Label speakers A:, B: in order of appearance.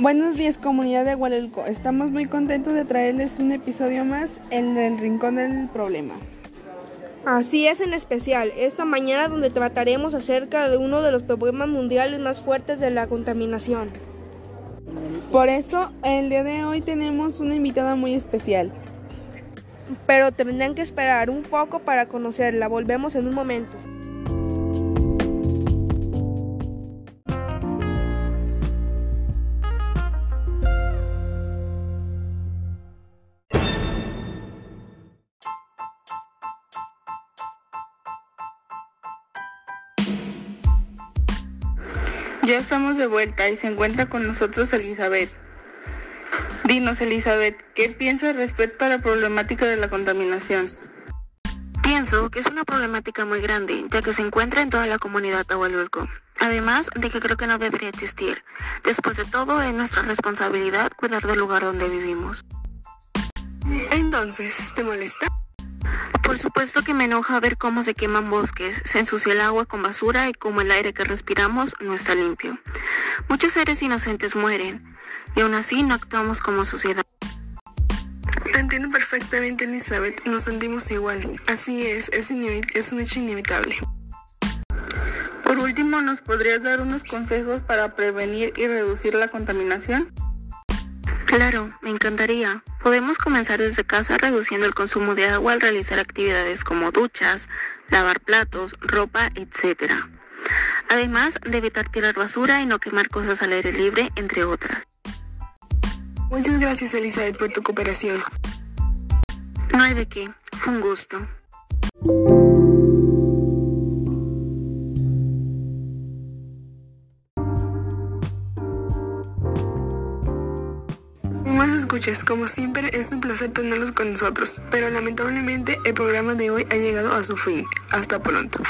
A: Buenos días comunidad de Hualelco. Estamos muy contentos de traerles un episodio más en el Rincón del Problema.
B: Así es en especial, esta mañana donde trataremos acerca de uno de los problemas mundiales más fuertes de la contaminación.
A: Por eso, el día de hoy tenemos una invitada muy especial.
B: Pero tendrán que esperar un poco para conocerla. Volvemos en un momento.
C: Ya estamos de vuelta y se encuentra con nosotros Elizabeth. Dinos, Elizabeth, ¿qué piensas respecto a la problemática de la contaminación?
D: Pienso que es una problemática muy grande, ya que se encuentra en toda la comunidad Tahualulco. Además de que creo que no debería existir. Después de todo, es nuestra responsabilidad cuidar del lugar donde vivimos.
E: Entonces, ¿te molesta?
D: Por supuesto que me enoja ver cómo se queman bosques, se ensucia el agua con basura y cómo el aire que respiramos no está limpio. Muchos seres inocentes mueren y aún así no actuamos como sociedad.
E: Te entiendo perfectamente, Elizabeth. Nos sentimos igual. Así es, es, es un hecho inevitable.
C: Por último, ¿nos podrías dar unos consejos para prevenir y reducir la contaminación?
D: Claro, me encantaría. Podemos comenzar desde casa reduciendo el consumo de agua al realizar actividades como duchas, lavar platos, ropa, etc. Además de evitar tirar basura y no quemar cosas al aire libre, entre otras.
E: Muchas gracias Elizabeth por tu cooperación.
D: No hay de qué, fue un gusto.
E: Estimados escuchas, como siempre es un placer tenerlos con nosotros, pero lamentablemente el programa de hoy ha llegado a su fin. Hasta pronto.